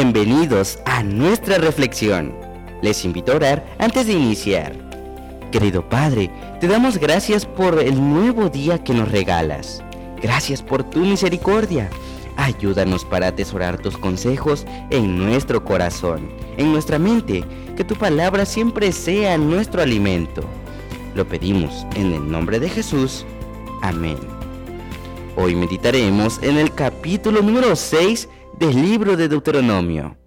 Bienvenidos a nuestra reflexión. Les invito a orar antes de iniciar. Querido Padre, te damos gracias por el nuevo día que nos regalas. Gracias por tu misericordia. Ayúdanos para atesorar tus consejos en nuestro corazón, en nuestra mente, que tu palabra siempre sea nuestro alimento. Lo pedimos en el nombre de Jesús. Amén. Hoy meditaremos en el capítulo número 6 del libro de Deuteronomio.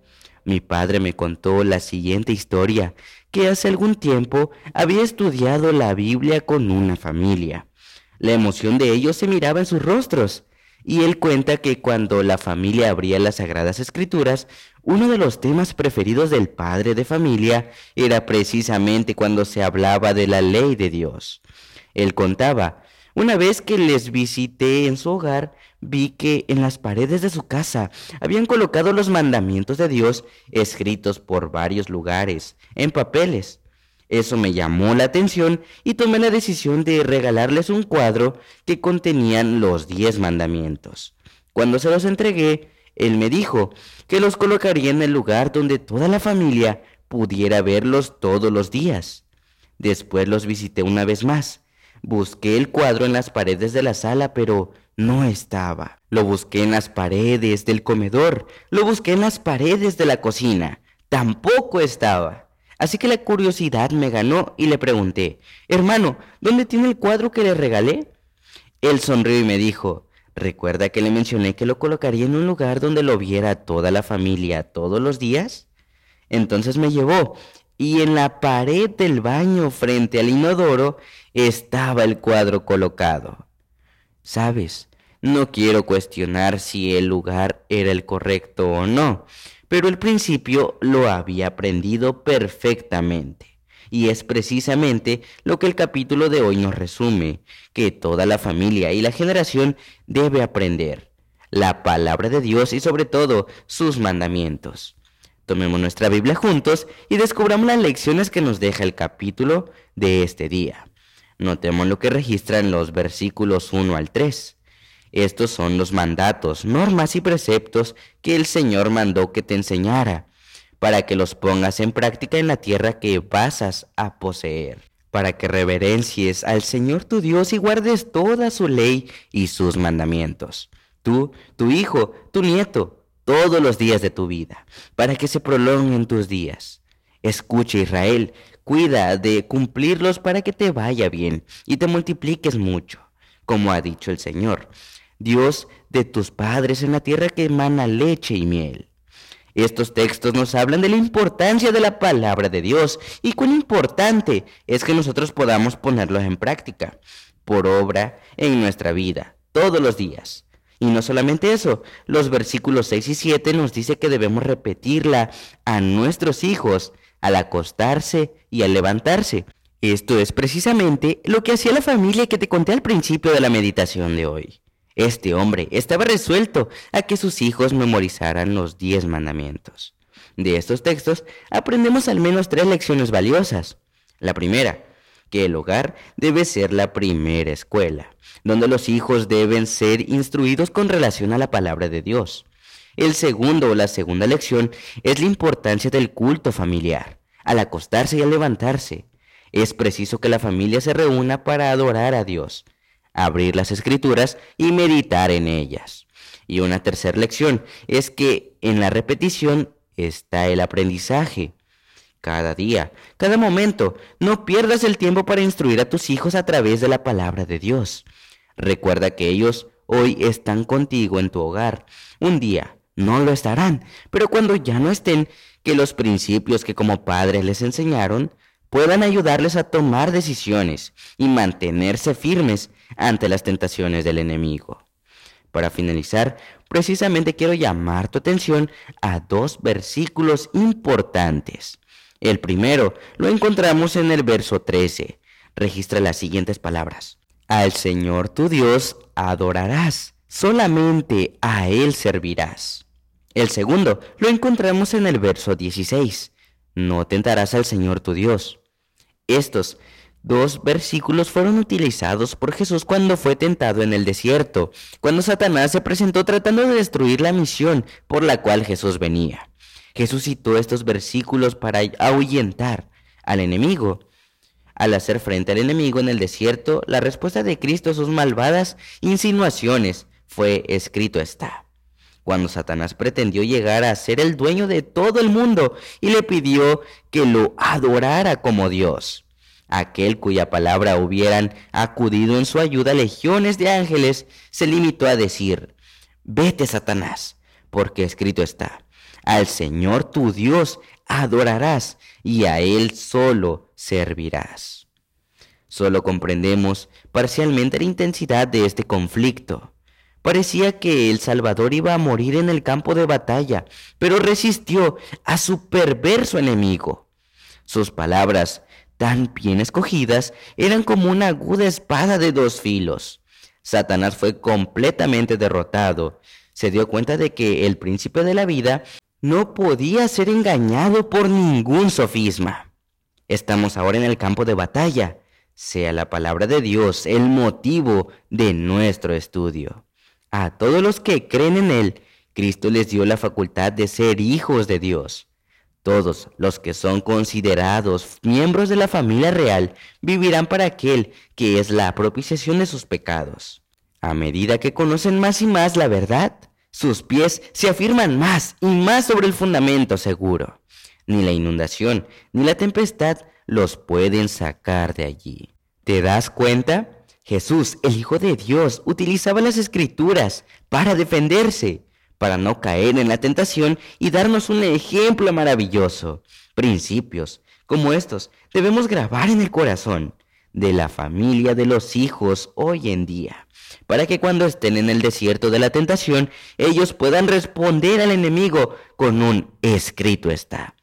Mi padre me contó la siguiente historia, que hace algún tiempo había estudiado la Biblia con una familia. La emoción de ellos se miraba en sus rostros, y él cuenta que cuando la familia abría las Sagradas Escrituras, uno de los temas preferidos del padre de familia era precisamente cuando se hablaba de la ley de Dios. Él contaba una vez que les visité en su hogar, vi que en las paredes de su casa habían colocado los mandamientos de Dios escritos por varios lugares, en papeles. Eso me llamó la atención y tomé la decisión de regalarles un cuadro que contenían los diez mandamientos. Cuando se los entregué, él me dijo que los colocaría en el lugar donde toda la familia pudiera verlos todos los días. Después los visité una vez más Busqué el cuadro en las paredes de la sala, pero no estaba. Lo busqué en las paredes del comedor, lo busqué en las paredes de la cocina. Tampoco estaba. Así que la curiosidad me ganó y le pregunté, hermano, ¿dónde tiene el cuadro que le regalé? Él sonrió y me dijo, ¿recuerda que le mencioné que lo colocaría en un lugar donde lo viera toda la familia todos los días? Entonces me llevó y en la pared del baño frente al inodoro estaba el cuadro colocado. Sabes, no quiero cuestionar si el lugar era el correcto o no, pero el principio lo había aprendido perfectamente. Y es precisamente lo que el capítulo de hoy nos resume, que toda la familia y la generación debe aprender, la palabra de Dios y sobre todo sus mandamientos. Tomemos nuestra Biblia juntos y descubramos las lecciones que nos deja el capítulo de este día. Notemos lo que registran los versículos 1 al 3. Estos son los mandatos, normas y preceptos que el Señor mandó que te enseñara, para que los pongas en práctica en la tierra que vas a poseer, para que reverencies al Señor tu Dios y guardes toda su ley y sus mandamientos. Tú, tu hijo, tu nieto, todos los días de tu vida, para que se prolonguen tus días. Escucha Israel, cuida de cumplirlos para que te vaya bien y te multipliques mucho, como ha dicho el Señor, Dios de tus padres en la tierra que emana leche y miel. Estos textos nos hablan de la importancia de la palabra de Dios y cuán importante es que nosotros podamos ponerlos en práctica, por obra en nuestra vida, todos los días. Y no solamente eso, los versículos 6 y 7 nos dice que debemos repetirla a nuestros hijos al acostarse y al levantarse. Esto es precisamente lo que hacía la familia que te conté al principio de la meditación de hoy. Este hombre estaba resuelto a que sus hijos memorizaran los diez mandamientos. De estos textos aprendemos al menos tres lecciones valiosas. La primera, que el hogar debe ser la primera escuela, donde los hijos deben ser instruidos con relación a la palabra de Dios. El segundo o la segunda lección es la importancia del culto familiar, al acostarse y al levantarse. Es preciso que la familia se reúna para adorar a Dios, abrir las escrituras y meditar en ellas. Y una tercera lección es que en la repetición está el aprendizaje cada día, cada momento. No pierdas el tiempo para instruir a tus hijos a través de la palabra de Dios. Recuerda que ellos hoy están contigo en tu hogar. Un día no lo estarán, pero cuando ya no estén, que los principios que como padres les enseñaron puedan ayudarles a tomar decisiones y mantenerse firmes ante las tentaciones del enemigo. Para finalizar, precisamente quiero llamar tu atención a dos versículos importantes. El primero lo encontramos en el verso 13. Registra las siguientes palabras. Al Señor tu Dios adorarás, solamente a Él servirás. El segundo lo encontramos en el verso 16. No tentarás al Señor tu Dios. Estos dos versículos fueron utilizados por Jesús cuando fue tentado en el desierto, cuando Satanás se presentó tratando de destruir la misión por la cual Jesús venía. Jesús citó estos versículos para ahuyentar al enemigo. Al hacer frente al enemigo en el desierto, la respuesta de Cristo a sus malvadas insinuaciones fue escrito está. Cuando Satanás pretendió llegar a ser el dueño de todo el mundo y le pidió que lo adorara como Dios. Aquel cuya palabra hubieran acudido en su ayuda legiones de ángeles, se limitó a decir, Vete, Satanás, porque escrito está, al Señor tu Dios adorarás y a Él solo servirás. Solo comprendemos parcialmente la intensidad de este conflicto. Parecía que el Salvador iba a morir en el campo de batalla, pero resistió a su perverso enemigo. Sus palabras, tan bien escogidas, eran como una aguda espada de dos filos. Satanás fue completamente derrotado. Se dio cuenta de que el príncipe de la vida no podía ser engañado por ningún sofisma. Estamos ahora en el campo de batalla. Sea la palabra de Dios el motivo de nuestro estudio. A todos los que creen en Él, Cristo les dio la facultad de ser hijos de Dios. Todos los que son considerados miembros de la familia real vivirán para aquel que es la propiciación de sus pecados. A medida que conocen más y más la verdad, sus pies se afirman más y más sobre el fundamento seguro. Ni la inundación ni la tempestad los pueden sacar de allí. ¿Te das cuenta? Jesús, el Hijo de Dios, utilizaba las escrituras para defenderse, para no caer en la tentación y darnos un ejemplo maravilloso. Principios como estos debemos grabar en el corazón de la familia de los hijos hoy en día, para que cuando estén en el desierto de la tentación, ellos puedan responder al enemigo con un escrito está.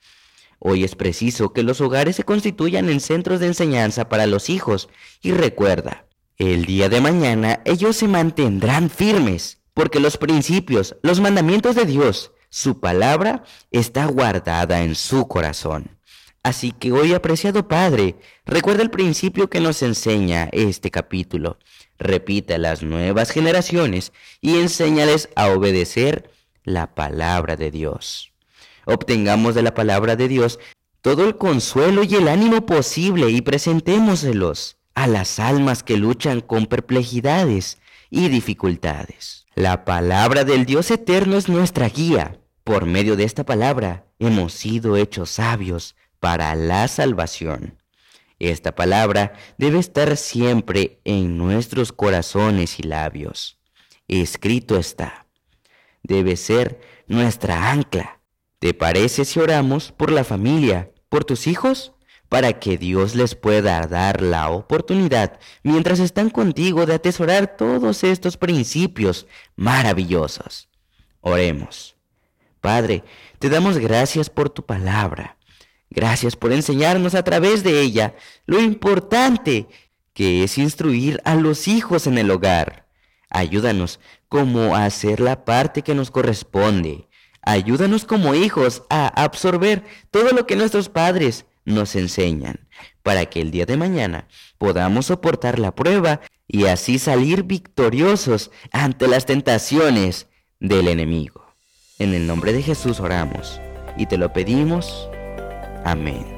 Hoy es preciso que los hogares se constituyan en centros de enseñanza para los hijos y recuerda, el día de mañana ellos se mantendrán firmes, porque los principios, los mandamientos de Dios, su palabra, está guardada en su corazón. Así que hoy, apreciado Padre, recuerda el principio que nos enseña este capítulo. Repite a las nuevas generaciones y enséñales a obedecer la palabra de Dios. Obtengamos de la palabra de Dios todo el consuelo y el ánimo posible y presentémoselos a las almas que luchan con perplejidades y dificultades. La palabra del Dios eterno es nuestra guía. Por medio de esta palabra hemos sido hechos sabios para la salvación. Esta palabra debe estar siempre en nuestros corazones y labios. Escrito está. Debe ser nuestra ancla. ¿Te parece si oramos por la familia, por tus hijos? para que Dios les pueda dar la oportunidad, mientras están contigo, de atesorar todos estos principios maravillosos. Oremos. Padre, te damos gracias por tu palabra. Gracias por enseñarnos a través de ella lo importante que es instruir a los hijos en el hogar. Ayúdanos como a hacer la parte que nos corresponde. Ayúdanos como hijos a absorber todo lo que nuestros padres nos enseñan, para que el día de mañana podamos soportar la prueba y así salir victoriosos ante las tentaciones del enemigo. En el nombre de Jesús oramos y te lo pedimos. Amén.